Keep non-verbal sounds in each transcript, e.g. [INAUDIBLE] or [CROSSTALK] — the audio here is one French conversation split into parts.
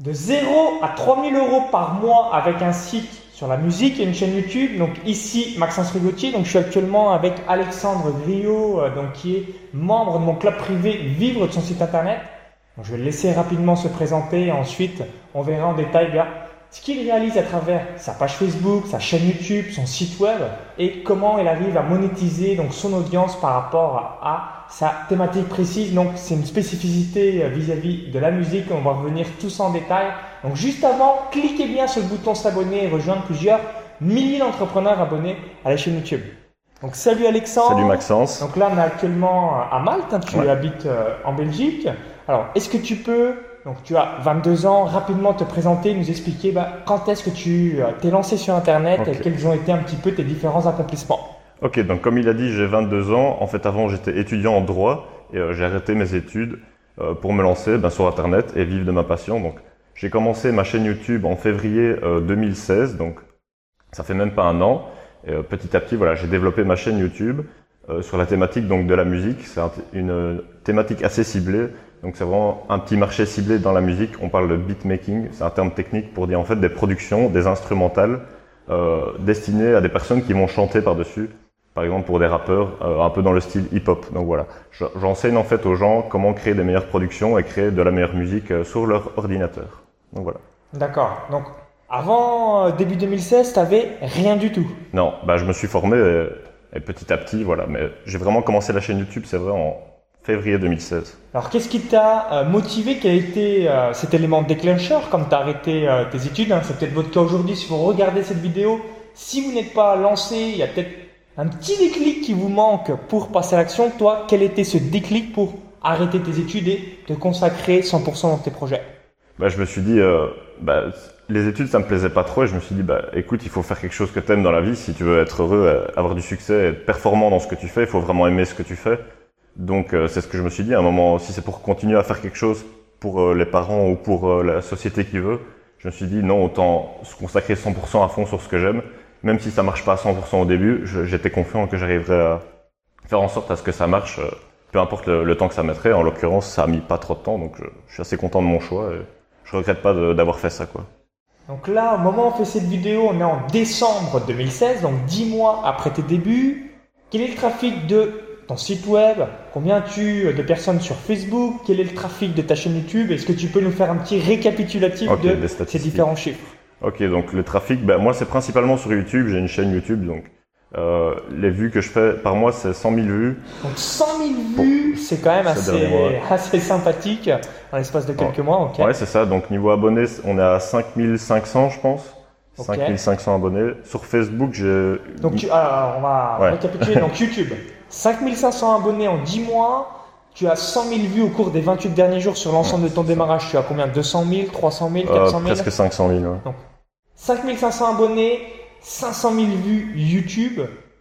De 0 à 3000 euros par mois avec un site sur la musique et une chaîne YouTube. Donc ici, Maxence Rigotier. Donc je suis actuellement avec Alexandre Griot, euh, donc qui est membre de mon club privé Vivre de son site internet. Donc, je vais le laisser rapidement se présenter et ensuite on verra en détail bien ce qu'il réalise à travers sa page Facebook, sa chaîne YouTube, son site web et comment il arrive à monétiser donc son audience par rapport à, sa thématique précise. Donc c'est une spécificité euh, vis-à-vis de la musique. On va revenir tous en détail. Donc juste avant, cliquez bien sur le bouton s'abonner et rejoindre plusieurs milliers d'entrepreneurs abonnés à la chaîne YouTube. Donc salut Alexandre. Salut Maxence. Donc là on est actuellement à Malte. Hein. tu habites euh, en Belgique. Alors est-ce que tu peux donc tu as 22 ans, rapidement te présenter, nous expliquer bah, quand est-ce que tu euh, t'es lancé sur Internet et quels ont été un petit peu tes différents accomplissements? Ok, donc comme il a dit, j'ai 22 ans. En fait, avant, j'étais étudiant en droit et euh, j'ai arrêté mes études euh, pour me lancer ben, sur Internet et vivre de ma passion. Donc, j'ai commencé ma chaîne YouTube en février 2016, donc ça fait même pas un an. Et, petit à petit, voilà, j'ai développé ma chaîne YouTube sur la thématique donc de la musique. C'est une thématique assez ciblée donc c'est vraiment un petit marché ciblé dans la musique. On parle de beatmaking, c'est un terme technique pour dire en fait des productions, des instrumentales euh, destinées à des personnes qui vont chanter par-dessus. Par exemple pour des rappeurs, euh, un peu dans le style hip-hop. Donc voilà, j'enseigne en fait aux gens comment créer des meilleures productions et créer de la meilleure musique euh, sur leur ordinateur. Donc voilà. D'accord. Donc avant euh, début 2016, tu n'avais rien du tout. Non, bah je me suis formé et, et petit à petit, voilà. Mais j'ai vraiment commencé la chaîne YouTube, c'est vrai, en, février 2016. Alors, qu'est-ce qui t'a motivé? Quel a été cet élément déclencheur quand tu as arrêté tes études hein? C'est peut-être votre cas aujourd'hui si vous regardez cette vidéo. Si vous n'êtes pas lancé, il y a peut-être un petit déclic qui vous manque pour passer à l'action. Toi, quel était ce déclic pour arrêter tes études et te consacrer 100% dans tes projets? Bah, Je me suis dit, bah, les études, ça me plaisait pas trop et je me suis dit, bah, écoute, il faut faire quelque chose que tu aimes dans la vie. Si tu veux être heureux, avoir du succès, être performant dans ce que tu fais, il faut vraiment aimer ce que tu fais. Donc euh, c'est ce que je me suis dit. À un moment, si c'est pour continuer à faire quelque chose pour euh, les parents ou pour euh, la société qui veut, je me suis dit non, autant se consacrer 100% à fond sur ce que j'aime. Même si ça marche pas à 100% au début, j'étais confiant que j'arriverais à faire en sorte à ce que ça marche, peu importe le, temps que ça mettrait. En l'occurrence, ça a mis pas trop de temps, donc je, je suis assez content de mon choix et je regrette pas d'avoir fait ça, quoi. Donc là, au moment où on fait cette vidéo, on est en décembre 2016, donc 10 mois après tes débuts. Quel est le trafic de ton site web, combien tu de personnes sur Facebook, quel est le trafic de ta chaîne YouTube? Est-ce que tu peux nous faire un petit récapitulatif de ces différents chiffres? Ok, donc le trafic, ben, moi c'est principalement sur YouTube, j'ai une chaîne YouTube, donc euh, les vues que je fais par mois c'est 100 000 vues. Donc 100 000 vues, c'est quand même assez, assez sympathique en l'espace de quelques mois. ok Ouais, c'est ça, donc niveau abonnés, on est à 5500 je pense. 5500 abonnés. Sur Facebook, j'ai... Donc tu, alors, on va récapituler, donc YouTube. 5500 abonnés en 10 mois. Tu as 100 000 vues au cours des 28 derniers jours sur l'ensemble de ton démarrage. Tu as combien? 200 000, 300 000, 400 000 Presque 500 000. Ouais. Donc, 5500 abonnés, 500 000 vues YouTube.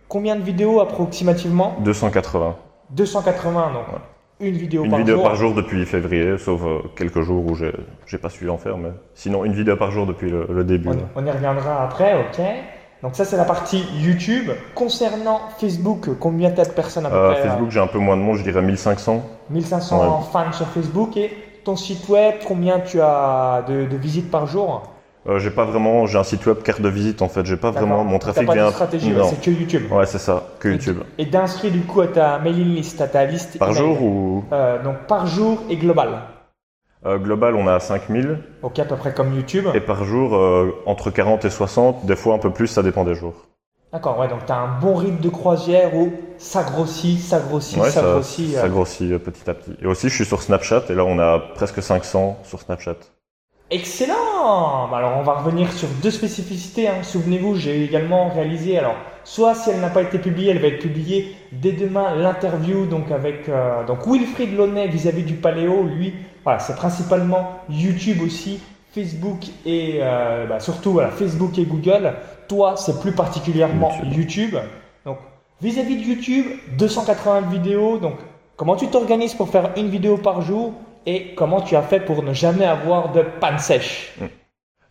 Combien de vidéos approximativement? 280. 280, donc une vidéo une par vidéo jour. par jour depuis février, sauf euh, quelques jours où j'ai pas su en faire, mais sinon une vidéo par jour depuis le, début. On, on, y reviendra après, ok. Donc ça c'est la partie YouTube. Concernant Facebook, combien t'as de personnes à peu euh, près Facebook j'ai un peu moins de monde, je dirais 1500. 1500 fans sur Facebook et ton site web, combien tu as de, visites par jour? Euh, j'ai pas vraiment, j'ai un site web carte de visite en fait, j'ai pas vraiment mon trafic pas vient. De stratégie, c'est que YouTube. Ouais, c'est ça, que YouTube. Et, d'inscrire du coup à ta mailing list, à ta liste. Par jour ou euh, Donc par jour et global. Euh, global, on a 5000. Ok, à peu près comme YouTube. Et par jour, entre 40 et 60, des fois un peu plus, ça dépend des jours. D'accord, ouais, donc tu as un bon rythme de croisière où ça grossit, ça grossit, ça, grossit. Ça grossit petit à petit. Et aussi, je suis sur Snapchat et là, on a presque 500 sur Snapchat. Excellent Alors on va revenir sur deux spécificités. Hein. Souvenez-vous, j'ai également réalisé, alors soit si elle n'a pas été publiée, elle va être publiée dès demain, l'interview donc avec euh, donc Wilfried Launay vis-à-vis du Paléo. Lui, voilà, c'est principalement YouTube aussi, Facebook et euh, bah, surtout voilà, Facebook et Google. Toi, c'est plus particulièrement YouTube. Donc vis-à-vis de YouTube, 280 vidéos. Donc comment tu t'organises pour faire une vidéo par jour? Et comment tu as fait pour ne jamais avoir de panne sèche hmm.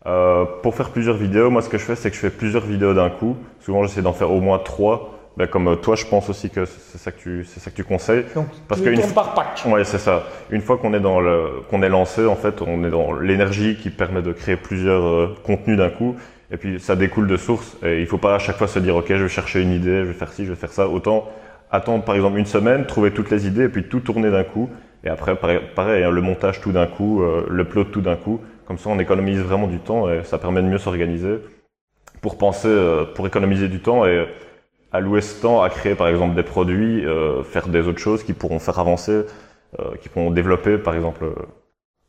euh, Pour faire plusieurs vidéos, moi ce que je fais, c'est que je fais plusieurs vidéos d'un coup. Souvent, j'essaie d'en faire au moins trois. Ben, comme toi, je pense aussi que c'est ça que tu, c'est ça que tu conseilles. Donc, Parce que une tournes par pack. Ouais, c'est ça. Une fois qu'on est dans le, qu'on est lancé, en fait, on est dans l'énergie qui permet de créer plusieurs euh, contenus d'un coup. Et puis, ça découle de source. Et il faut pas à chaque fois se dire, OK, je vais chercher une idée, je vais faire ci, je vais faire ça. Autant attendre, par exemple, une semaine, trouver toutes les idées et puis tout tourner d'un coup. Et après, pareil, pareil, hein, le montage tout d'un coup, euh, le plot tout d'un coup. Comme ça, on économise vraiment du temps et ça permet de mieux s'organiser pour penser, euh, pour économiser du temps et allouer ce temps à créer, par exemple, des produits, euh, faire des autres choses qui pourront faire avancer, euh, qui pourront développer, par exemple, euh,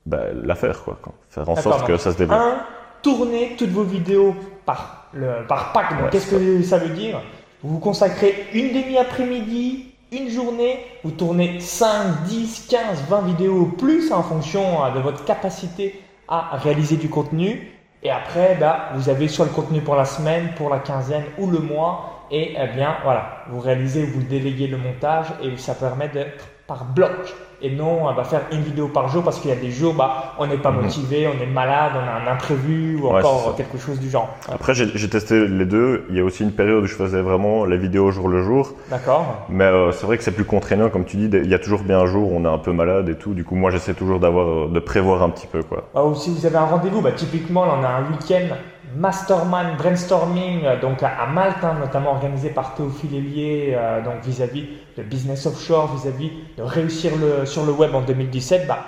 ben, l'affaire, quoi. quoi. Faire en sorte que ça se développe. Un, tournez toutes vos vidéos par, le, par pack. Ouais, qu'est-ce que ça veut dire? Vous vous consacrez une demi-après-midi, une journée, vous tournez 5, 10, 15, 20 vidéos plus en fonction euh, de votre capacité à réaliser du contenu. Et après, bah, vous avez soit le contenu pour la semaine, pour la quinzaine ou le mois. Et eh bien, voilà, vous réalisez, vous déléguez le montage et ça permet d'être par bloc et non euh, bah, faire une vidéo par jour parce qu'il y a des jours, bah, on n'est pas Mhm. motivé, on est malade, on a un imprévu ou Ouais, encore quelque chose du genre. Après, j'ai testé les deux. Il y a aussi une période où je faisais vraiment les vidéos au jour le jour. D'accord Mais euh, c'est vrai que c'est plus contraignant, comme tu dis. Il y a toujours bien un jour où on est un peu malade et tout. Du coup, moi, j'essaie toujours d'avoir, euh, de prévoir un petit peu, quoi. Ah, Ou si vous avez un rendez-vous, bah, typiquement, là, on a un week-end mastermind brainstorming, euh, donc à, Malte, hein, notamment organisé par Théophile Hélier, euh, donc vis-à-vis de business offshore, vis-à-vis de réussir le, sur le web en 2017. Bah,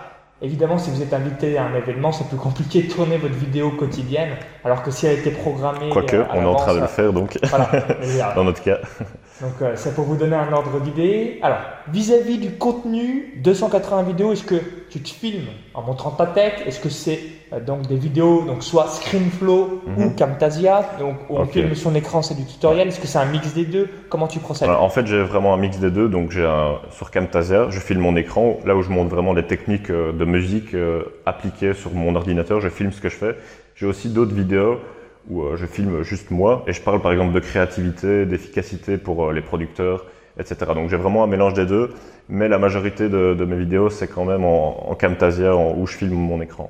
évidemment, si vous êtes invité à un événement, c'est plus compliqué de tourner votre vidéo quotidienne, alors que si elle a été programmée. Quoique, euh, on est en train de le l'avance, faire, donc, euh, Voilà. [LAUGHS] Euh, dans notre cas. Donc euh, c'est pour vous donner un ordre d'idée. Alors, vis-à-vis du contenu, 280 vidéos, est-ce que tu te filmes en montrant ta tête Est-ce que c'est euh, donc des vidéos, donc soit ScreenFlow ou Mhm. Camtasia, donc où on Ok. filme son écran, c'est du tutoriel. Est-ce que c'est un mix des deux? Comment tu procèdes? En fait, j'ai vraiment un mix des deux. Donc, j'ai sur Camtasia, je filme mon écran, là où je montre vraiment les techniques euh, de musique euh, appliquées sur mon ordinateur. Je filme ce que je fais. J'ai aussi d'autres vidéos où je filme juste moi et je parle par exemple de créativité, d'efficacité pour les producteurs, etc. Donc, j'ai vraiment un mélange des deux. Mais la majorité de, de mes vidéos, c'est quand même en, en Camtasia en- où je filme mon écran.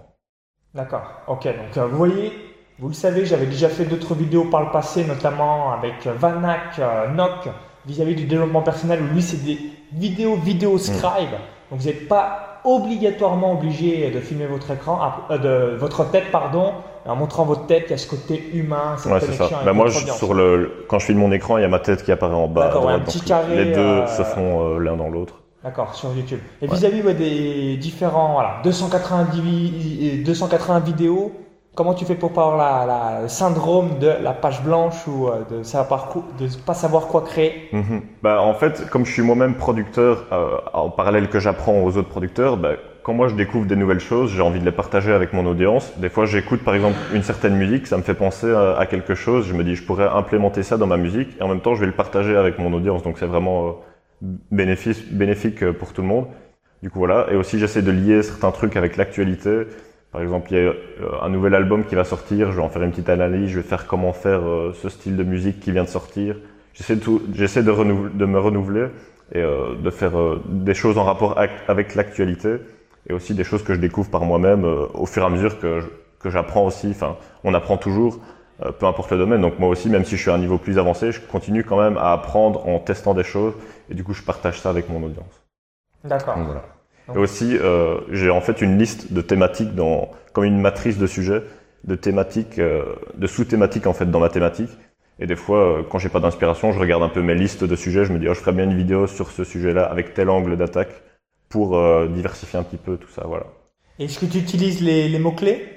D'accord. Ok. Donc euh, vous voyez, vous le savez, j'avais déjà fait d'autres vidéos par le passé, notamment avec euh, Vanak, euh, Nock, vis-à-vis du développement personnel. Où lui, c'est des vidéos, vidéo scribe. Donc vous n'êtes pas obligatoirement obligé de filmer votre écran, ah, euh, de votre tête, pardon. En montrant votre tête, il y a ce côté humain, cette Ouais, c'est ça. connexion avec Bah, moi, je- sur le, quand je filme mon écran, il y a ma tête qui apparaît en bas. ouais, un petit Donc, carré, les deux euh, se font euh, l'un dans l'autre. D'accord, sur YouTube. Et vis-à-vis ouais, des différents, voilà, 290, vi- 280 vidéos, comment tu fais pour pas avoir la, la- le syndrome de la page blanche ou euh, de de pas savoir quoi créer? Mhm. Bah, en fait, comme je suis moi-même producteur, euh, en parallèle que j'apprends aux autres producteurs, bah, quand moi je découvre des nouvelles choses, j'ai envie de les partager avec mon audience. Des fois, j'écoute par exemple une certaine musique, ça me fait penser à, quelque chose. Je me dis, je pourrais implémenter ça dans ma musique et en même temps, je vais le partager avec mon audience. Donc, c'est vraiment euh, bénéfique euh, pour tout le monde. Du coup, voilà. Et aussi, j'essaie de lier certains trucs avec l'actualité. Par exemple, il y a euh, un nouvel album qui va sortir, je vais en faire une petite analyse, je vais faire comment faire ce style de musique qui vient de sortir. J'essaie de, de, de me renouveler et de faire des choses en rapport avec l'actualité et aussi des choses que je découvre par moi-même euh, au fur et à mesure que, que j'apprends aussi. Enfin, on apprend toujours, euh, peu importe le domaine. Donc moi aussi, même si je suis à un niveau plus avancé, je continue quand même à apprendre en testant des choses et du coup, je partage ça avec mon audience. D'accord. Donc, voilà. Et aussi, euh, j'ai en fait une liste de thématiques dans, comme une matrice de sujets, de thématiques, de sous-thématiques en fait dans ma thématique. Et des fois, quand j'ai pas d'inspiration, je regarde un peu mes listes de sujets. Je me dis, oh, je ferais bien une vidéo sur ce sujet-là avec tel angle d'attaque pour euh, diversifier un petit peu tout ça. Voilà. Est-ce que tu utilises les, les mots-clés?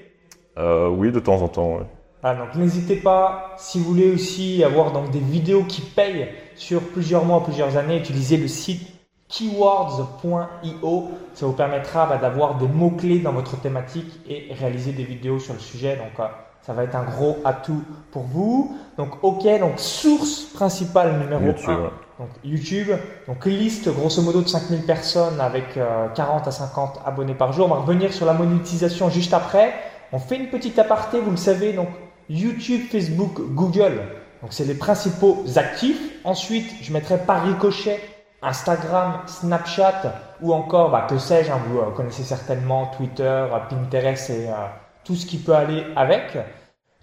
Euh, oui, de temps en temps. ouais. Ah, donc n'hésitez pas, si vous voulez aussi avoir donc, des vidéos qui payent sur plusieurs mois, plusieurs années, utilisez le site keywords.io. Ça vous permettra bah, d'avoir des mots-clés dans votre thématique et réaliser des vidéos sur le sujet. Donc euh, ça va être un gros atout pour vous. Donc ok, donc source principale numéro YouTube, 1. ouais. Donc YouTube, donc liste grosso modo de 5000 personnes avec euh, 40 à 50 abonnés par jour. On va revenir sur la monétisation juste après. On fait une petite aparté, vous le savez, donc YouTube, Facebook, Google. Donc c'est les principaux actifs. Ensuite, je mettrai par ricochet Instagram, Snapchat ou encore, bah, que sais-je, hein, vous euh, connaissez certainement Twitter, euh, Pinterest et euh, tout ce qui peut aller avec.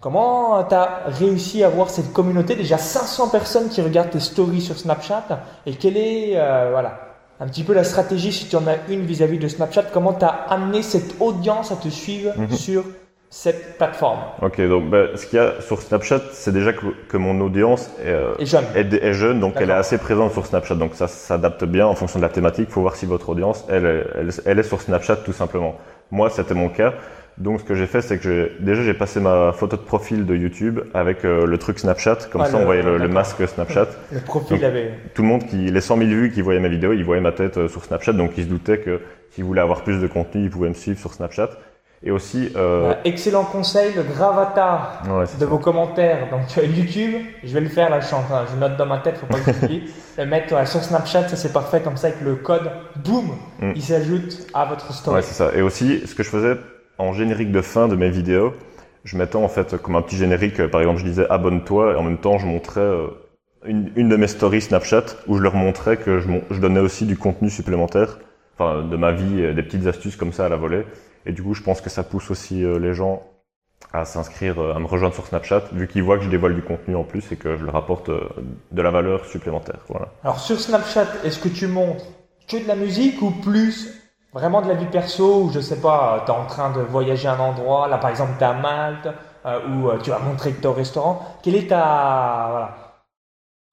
Comment tu as réussi à avoir cette communauté Déjà 500 personnes qui regardent tes stories sur Snapchat. Et quelle est euh, voilà, un petit peu la stratégie, si tu en as une vis-à-vis de Snapchat, comment tu as amené cette audience à te suivre Mhm. sur cette plateforme? Ok, donc bah, ce qu'il y a sur Snapchat, c'est déjà que, que mon audience est, euh, jeune. est, est jeune, donc elle est assez présente sur Snapchat. Donc ça s'adapte bien en fonction de la thématique. Il faut voir si votre audience, elle, est- elle, elle est sur Snapchat tout simplement. Moi, c'était mon cas. Donc ce que j'ai fait, c'est que j'ai déjà j'ai passé ma photo de profil de YouTube avec euh, le truc Snapchat. Comme Ah, ça, le- on voyait le, masque Snapchat. [LAUGHS] Le profil Donc, avait. Tout le monde qui, les 100 000 vues qui voyaient ma vidéo, ils voyaient ma tête euh, sur Snapchat. Donc ils se doutaient que s'ils voulaient avoir plus de contenu, ils pouvaient me suivre sur Snapchat. Et aussi, euh, Euh, excellent conseil, le ouais, c'est de ça. vos commentaires. Donc YouTube, je vais le faire là, je, suis en train- je note dans ma tête, faut pas que j'oublie. [LAUGHS] le mettre ouais, sur Snapchat, ça c'est parfait, comme ça avec le code, boum, Mm. il s'ajoute à votre story. Ouais, c'est ça. Et aussi, ce que je faisais en générique de fin de mes vidéos, je mettais en fait comme un petit générique, euh, par exemple, je disais abonne-toi et en même temps, je montrais euh, une, une de mes stories Snapchat où je leur montrais que je, donnais aussi du contenu supplémentaire, enfin de ma vie, euh, des petites astuces comme ça à la volée. Et du coup, je pense que ça pousse aussi les gens à s'inscrire, à me rejoindre sur Snapchat, vu qu'ils voient que je dévoile du contenu en plus et que je leur apporte de la valeur supplémentaire. Voilà. Alors sur Snapchat, est-ce que tu montres que de la musique ou plus vraiment de la vie perso ou je sais pas, tu es en train de voyager à un endroit, là par exemple tu es à Malte euh, ou euh, tu vas montrer au restaurant. Quelle est ta, voilà,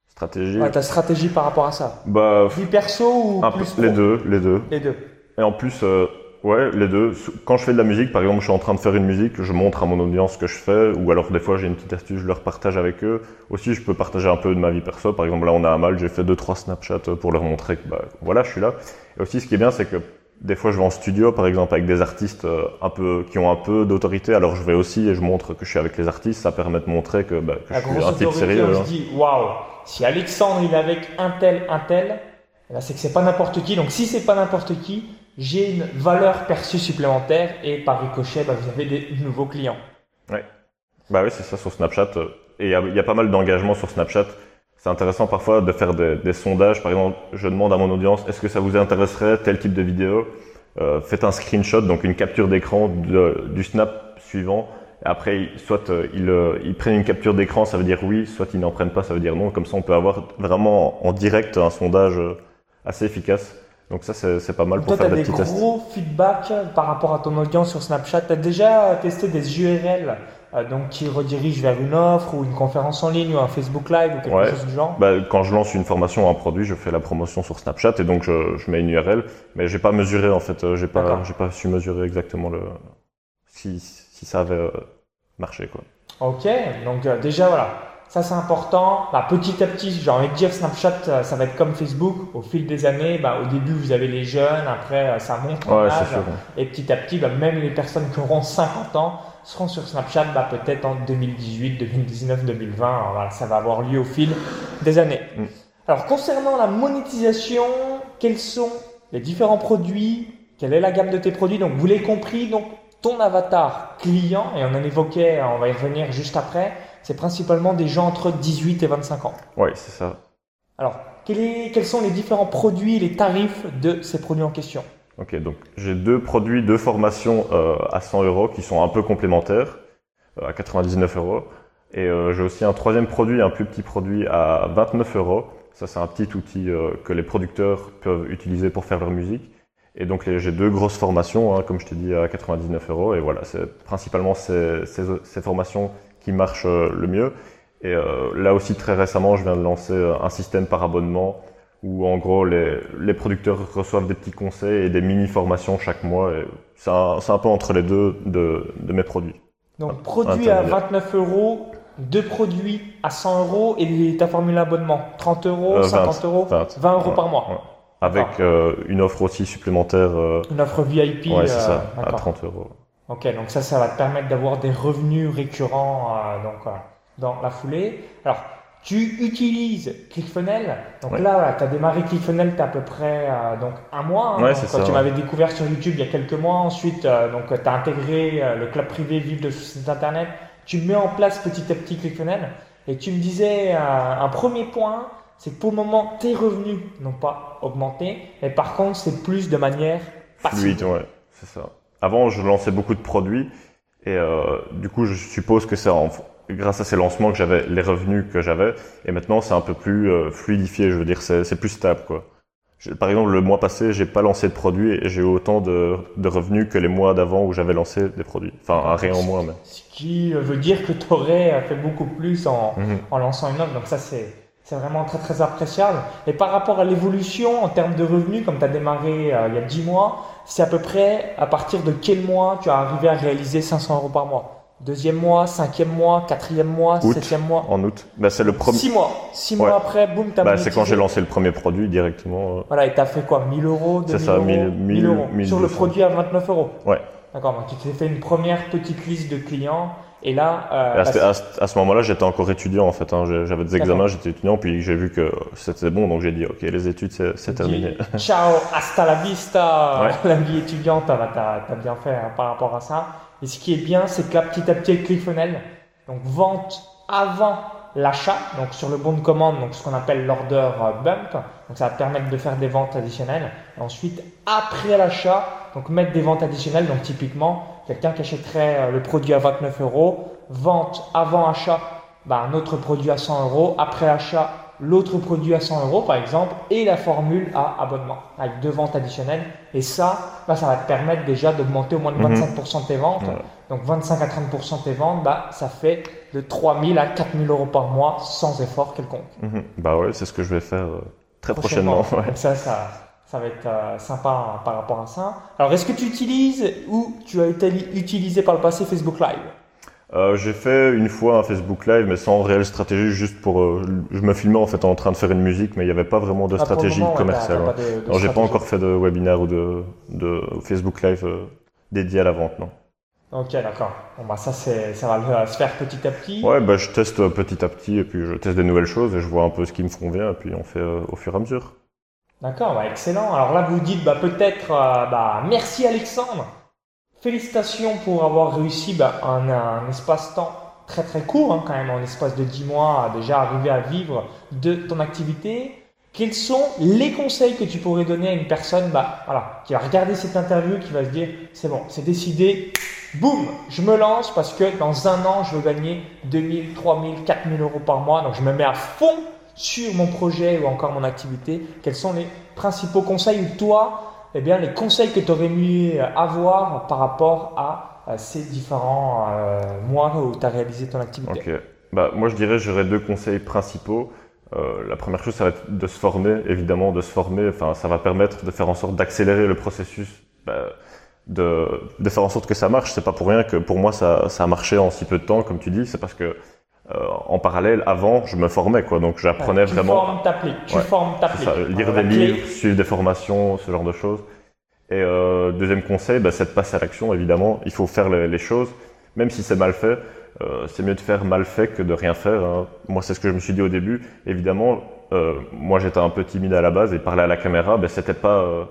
Stratégie. ouais, ta stratégie par rapport à ça? Bah, Vie perso ou un plus les deux, les deux. Les deux. Et en plus, euh, ouais, les deux. Quand je fais de la musique, par exemple, je suis en train de faire une musique, je montre à mon audience ce que je fais, ou alors des fois j'ai une petite astuce, je leur partage avec eux. Aussi, je peux partager un peu de ma vie perso. Par exemple, là, on a à Mal, j'ai fait deux, trois Snapchat pour leur montrer que, bah, voilà, je suis là. Et aussi, ce qui est bien, c'est que des fois, je vais en studio, par exemple, avec des artistes euh, un peu, qui ont un peu d'autorité. Alors, je vais aussi et je montre que je suis avec les artistes. Ça permet de montrer que, bah, que La je suis un type sérieux. on hein. dit waouh, si Alexandre il est avec un tel, un tel, c'est que c'est pas n'importe qui. Donc si c'est pas n'importe qui, j'ai une valeur perçue supplémentaire et par ricochet, bah, vous avez des nouveaux clients. Bah oui, c'est ça sur Snapchat. Et il y y a pas mal d'engagement sur Snapchat. C'est intéressant parfois de faire des, des sondages. Par exemple, je demande à mon audience, est-ce que ça vous intéresserait tel type de vidéo? Euh, Faites un screenshot, donc une capture d'écran du snap suivant. Après, soit euh, ils, euh, ils prennent une capture d'écran, ça veut dire oui, soit ils n'en prennent pas, ça veut dire non. Comme ça, on peut avoir vraiment en direct un sondage assez efficace. Donc ça, c'est pas mal pour Toi, tu as faire des des petits tests. gros feedbacks par rapport à ton audience sur Snapchat? Tu as déjà testé des URL donc, qui redirigent vers une offre ou une conférence en ligne ou un Facebook Live ou quelque Ouais. chose du genre Bah, quand je lance une formation ou un produit, je fais la promotion sur Snapchat et donc je, je mets une URL, mais j'ai pas mesuré en fait, euh, j'ai pas, j'ai pas su mesurer exactement le si, si ça avait euh, marché quoi. Ok, donc euh, déjà voilà, ça c'est important. Bah, petit à petit, j'ai envie de dire Snapchat, euh, ça va être comme Facebook. Au fil des années, bah, au début vous avez les jeunes, après euh, ça monte en Ouais, âge, et petit à petit, bah, même les personnes qui auront 50 ans seront sur Snapchat, bah, peut-être en 2018, 2019, 2020. Alors, voilà, ça va avoir lieu au fil des années. Mm. Alors concernant la monétisation, quels sont les différents produits? Quelle est la gamme de tes produits? Donc vous l'avez compris, donc ton avatar client, et on en évoquait, on va y revenir juste après, c'est principalement des gens entre 18 et 25 ans. Ouais, c'est ça. Alors, quel est- quels sont les différents produits les tarifs de ces produits en question? Ok, donc j'ai deux produits, deux formations euh, à 100 euros qui sont un peu complémentaires, euh, à 99 euros. Et euh, j'ai aussi un troisième produit, un plus petit produit à 29 euros. Ça, c'est un petit outil que les producteurs peuvent utiliser pour faire leur musique. Et donc j'ai deux grosses formations, hein, comme je t'ai dit, à 99 euros. Et voilà, c'est principalement ces, formations qui marchent le mieux. Et là aussi, très récemment, je viens de lancer un système par abonnement où en gros les, les producteurs reçoivent des petits conseils et des mini-formations chaque mois. et C'est un, c'est un peu entre les deux de, de mes produits. Donc, produit à intermédiaire. 29 euros, deux produits à 100 euros et ta formule abonnement 30 euros, Euh, 50 20, euros, 20. 20 euros Ouais, par mois. ouais. Avec euh, une offre aussi supplémentaire, euh, Une offre VIP. ouais, c'est euh, ça, à d'accord. 30 euros. Ok, donc ça, ça va te permettre d'avoir des revenus récurrents euh, donc, euh, dans la foulée. Alors, tu utilises ClickFunnels. Donc Ouais. là, tu as démarré ClickFunnels, tu as à peu près euh, donc un mois. hein, Ouais, donc, quand ça, tu ouais. m'avais découvert sur YouTube il y a quelques mois. Ensuite, euh, donc tu as intégré euh, le club privé Vive de site internet. Tu mets en place petit à petit ClickFunnels. Et tu me disais, euh, un premier point, c'est que pour le moment, tes revenus n'ont pas augmenté. Mais par contre, c'est plus de manière passive. Fluide, ouais, c'est ça. Avant, je lançais beaucoup de produits Et euh, du coup, je suppose que c'est grâce à ces lancements que j'avais les revenus que j'avais. Et maintenant, c'est un peu plus euh, fluidifié. Je veux dire, c'est plus stable, quoi. Par exemple, le mois passé, j'ai pas lancé de produits et j'ai eu autant de, de, revenus que les mois d'avant où j'avais lancé des produits. Enfin, un rien en moins. Mais. Ce qui veut dire que tu aurais fait beaucoup plus en, mhm. en lançant une offre. Donc ça, c'est c'est vraiment très très appréciable. Et par rapport à l'évolution en termes de revenus, comme tu as démarré euh, il y a 10 mois, c'est à peu près à partir de quel mois tu as arrivé à réaliser 500 euros par mois? Deuxième mois, cinquième mois, quatrième mois, septième mois En août. Bah, c'est le premier. Six mois. Six mois après, boum, t'as bah, C'est quand j'ai lancé le premier produit directement. Euh. Voilà, et t'as fait quoi 1000 euros C'est ça, 1000, 1000 euros. Sur le produit à 29 euros Ouais. D'accord, donc tu t'es fait une première petite liste de clients et là, euh, à, ce moment-là, j'étais encore étudiant en fait. Hein. J'avais des examens, j'étais étudiant, puis j'ai vu que c'était bon, donc j'ai dit ok, les études c'est terminé. Ciao, hasta la vista. [LAUGHS] La vie étudiante, tu as, bien fait hein, par rapport à ça. Et ce qui est bien, c'est que là, petit à petit, ClickFunnels, donc vente avant l'achat, donc sur le bon de commande, donc ce qu'on appelle l'order euh, bump, donc ça va permettre de faire des ventes additionnelles. Et ensuite, après l'achat, donc mettre des ventes additionnelles, donc typiquement, quelqu'un qui achèterait euh, le produit à 29 euros, vente avant achat, bah, un autre produit à 100 euros, après achat, l'autre produit à 100 euros par exemple, et la formule à abonnement, avec deux ventes additionnelles. Et ça, bah, ça va te permettre déjà d'augmenter au moins de 25% mhm. de tes ventes. Donc 25 à 30% de tes ventes, bah, ça fait de 3000 à 4000 euros par mois sans effort quelconque. Mhm. Bah ouais, c'est ce que je vais faire euh, très prochainement. ça, ça, ça va être euh, sympa par rapport à ça. Alors, est-ce que tu utilises ou tu as été utilisé par le passé Facebook Live? Euh, j'ai fait une fois un Facebook Live, mais sans réelle stratégie, juste pour. Euh, je me filmais en fait en train de faire une musique, mais il n'y avait pas vraiment de ah, stratégie commerciale. Ouais, j'ai pas encore fait de webinaire ou de, de Facebook Live euh, dédié à la vente, non. Ok, d'accord. Bon, bah ça, c'est, ça va se faire petit à petit. Ouais, bah je teste petit à petit, et puis je teste des nouvelles choses, et je vois un peu ce qui me convient, et puis on fait au fur et à mesure. D'accord, bah excellent. Alors là, vous dites bah, peut-être bah, merci Alexandre Félicitations pour avoir réussi bah, en un espace-temps très très court, hein, quand même, en espace de 10 mois, déjà arriver à vivre de ton activité. Quels sont les conseils que tu pourrais donner à une personne bah, voilà, qui va regarder cette interview, qui va se dire c'est bon, c'est décidé, boum, je me lance parce que dans un an, je veux gagner 2000, 3000, 4000 euros par mois, donc je me mets à fond sur mon projet ou encore mon activité. Quels sont les principaux conseils ou toi, eh bien, les conseils que tu aurais mieux avoir par rapport à, ces différents euh, mois où tu as réalisé ton activité? Ok. Bah, moi, je dirais j'aurais deux conseils principaux. Euh, la première chose, ça va être de se former, évidemment, de se former. Enfin, ça va permettre de faire en sorte d'accélérer le processus, bah, de, de, faire en sorte que ça marche. C'est pas pour rien que pour moi ça, ça a marché en si peu de temps, comme tu dis. C'est parce que euh, en parallèle, avant, je me formais, quoi. Donc, j'apprenais vraiment. Tu formes. Tu formes, t'appliques. Lire des livres, suivre des formations, ce genre de choses. Et euh, deuxième conseil, bah, c'est de passer à l'action, évidemment. Il faut faire les, choses, même si c'est mal fait. Euh, c'est mieux de faire mal fait que de rien faire. Hein. Moi, c'est ce que je me suis dit au début. Évidemment, euh, moi, j'étais un peu timide à la base et parler à la caméra, ben, c'était pas euh,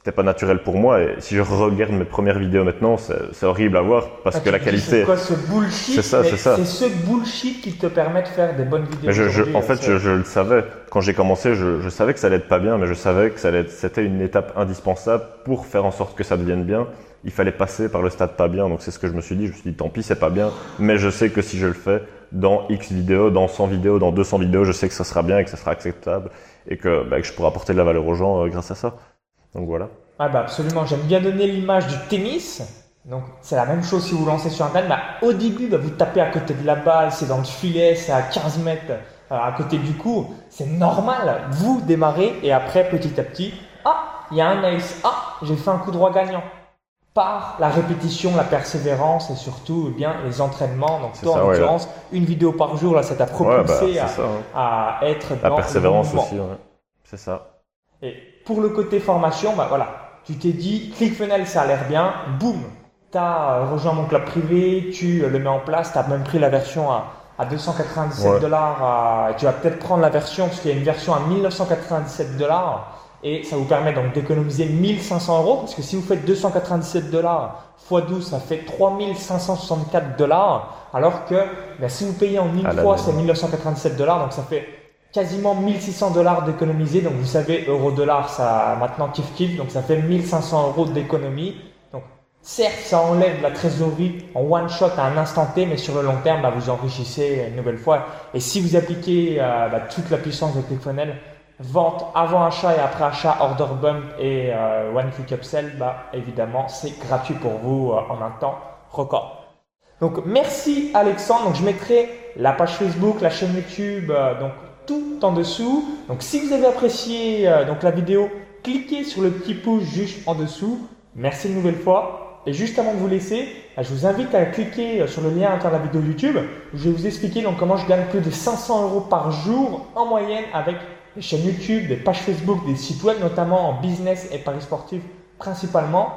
c'était pas naturel pour moi. Et si je regarde mes premières vidéos maintenant, c'est horrible à voir parce ah, que la qualité. C'est quoi ce bullshit? C'est ça, c'est ça. C'est ce bullshit qui te permet de faire des bonnes vidéos. Mais je, je, en fait, je, je, le savais. Quand j'ai commencé, je, savais que ça allait être pas bien, mais je savais que ça allait c'était une étape indispensable pour faire en sorte que ça devienne bien. Il fallait passer par le stade pas bien. Donc c'est ce que je me suis dit. Je me suis dit, tant pis, c'est pas bien. Mais je sais que si je le fais dans X vidéos, dans 100 vidéos, dans 200 vidéos, je sais que ça sera bien et que ça sera acceptable et que, bah, que je pourrai apporter de la valeur aux gens euh, grâce à ça. Donc voilà. Ah bah absolument, j'aime bien donner l'image du tennis. Donc c'est la même chose si vous lancez sur un terrain. Bah, au début, bah, vous tapez à côté de la balle, c'est dans le filet, c'est à 15 mètres euh, à côté du coup. C'est normal. Vous démarrez et après petit à petit, ah, il y a un ace. Ah, j'ai fait un coup droit gagnant. Par la répétition, la persévérance et surtout eh bien les entraînements. Donc toi, en l'occurrence, une vidéo par jour, là, ça t'a propulsé bah, à, à, être la persévérance aussi. C'est ça. Et pour le côté formation, bah voilà, tu t'es dit, ClickFunnels, ça a l'air bien, boum, tu as euh, rejoint mon club privé, tu euh, le mets en place, tu as même pris la version à, à 297 dollars, tu vas peut-être prendre la version, parce qu'il y a une version à 1997 dollars, et ça vous permet donc d'économiser 1500 euros, parce que si vous faites 297 dollars x 12, ça fait 3564 dollars, alors que ben, si vous payez en une fois, c'est 1997 dollars, donc ça fait quasiment 1600 dollars d'économiser. Donc vous savez, euro-dollar, ça maintenant kiff kiff, donc ça fait 1500 euros d'économie. Donc Certes, ça enlève la trésorerie en one shot à un instant T, mais sur le long terme, bah, vous enrichissez une nouvelle fois. Et si vous appliquez euh, bah, toute la puissance de ClickFunnels, vente avant achat et après achat, order bump et euh, one click upsell, bah, évidemment, c'est gratuit pour vous euh, en un temps record. Donc merci Alexandre. Donc je mettrai la page Facebook, la chaîne YouTube, donc en dessous. Donc si vous avez apprécié donc la vidéo, cliquez sur le petit pouce juste en dessous. Merci une nouvelle fois. Et juste avant de vous laisser, je vous invite à cliquer sur le lien à la vidéo YouTube où je vais vous expliquer donc comment je gagne plus de 500 euros par jour en moyenne avec des chaînes YouTube, des pages Facebook, des sites web, notamment en business et paris sportifs principalement.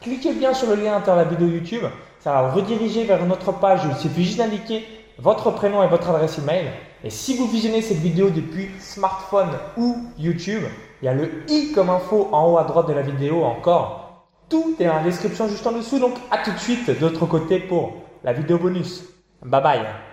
Cliquez bien sur le lien à la vidéo YouTube. Ça va rediriger vers une autre page. Il suffit juste d'indiquer votre prénom et votre adresse email. Et si vous visionnez cette vidéo depuis smartphone ou YouTube, il y a le i comme info en haut à droite de la vidéo encore tout est dans la description juste en dessous. Donc à tout de suite de l'autre côté pour la vidéo bonus. Bye bye